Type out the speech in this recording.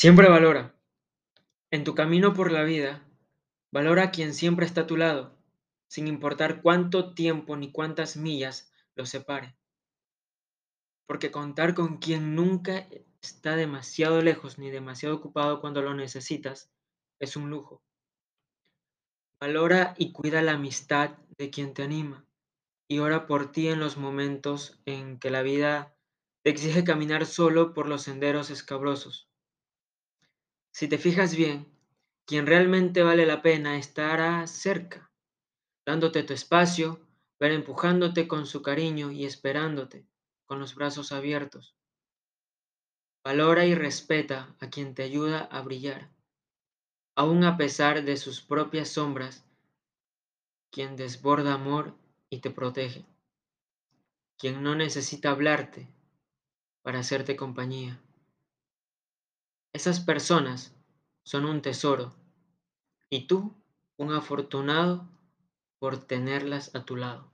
Siempre valora. En tu camino por la vida, valora a quien siempre está a tu lado, sin importar cuánto tiempo ni cuántas millas los separe. Porque contar con quien nunca está demasiado lejos ni demasiado ocupado cuando lo necesitas es un lujo. Valora y cuida la amistad de quien te anima y ora por ti en los momentos en que la vida te exige caminar solo por los senderos escabrosos. Si te fijas bien, quien realmente vale la pena estará cerca, dándote tu espacio, pero empujándote con su cariño y esperándote con los brazos abiertos. Valora y respeta a quien te ayuda a brillar, aun a pesar de sus propias sombras, quien desborda amor y te protege, quien no necesita hablarte para hacerte compañía. Esas personas son un tesoro y tú un afortunado por tenerlas a tu lado.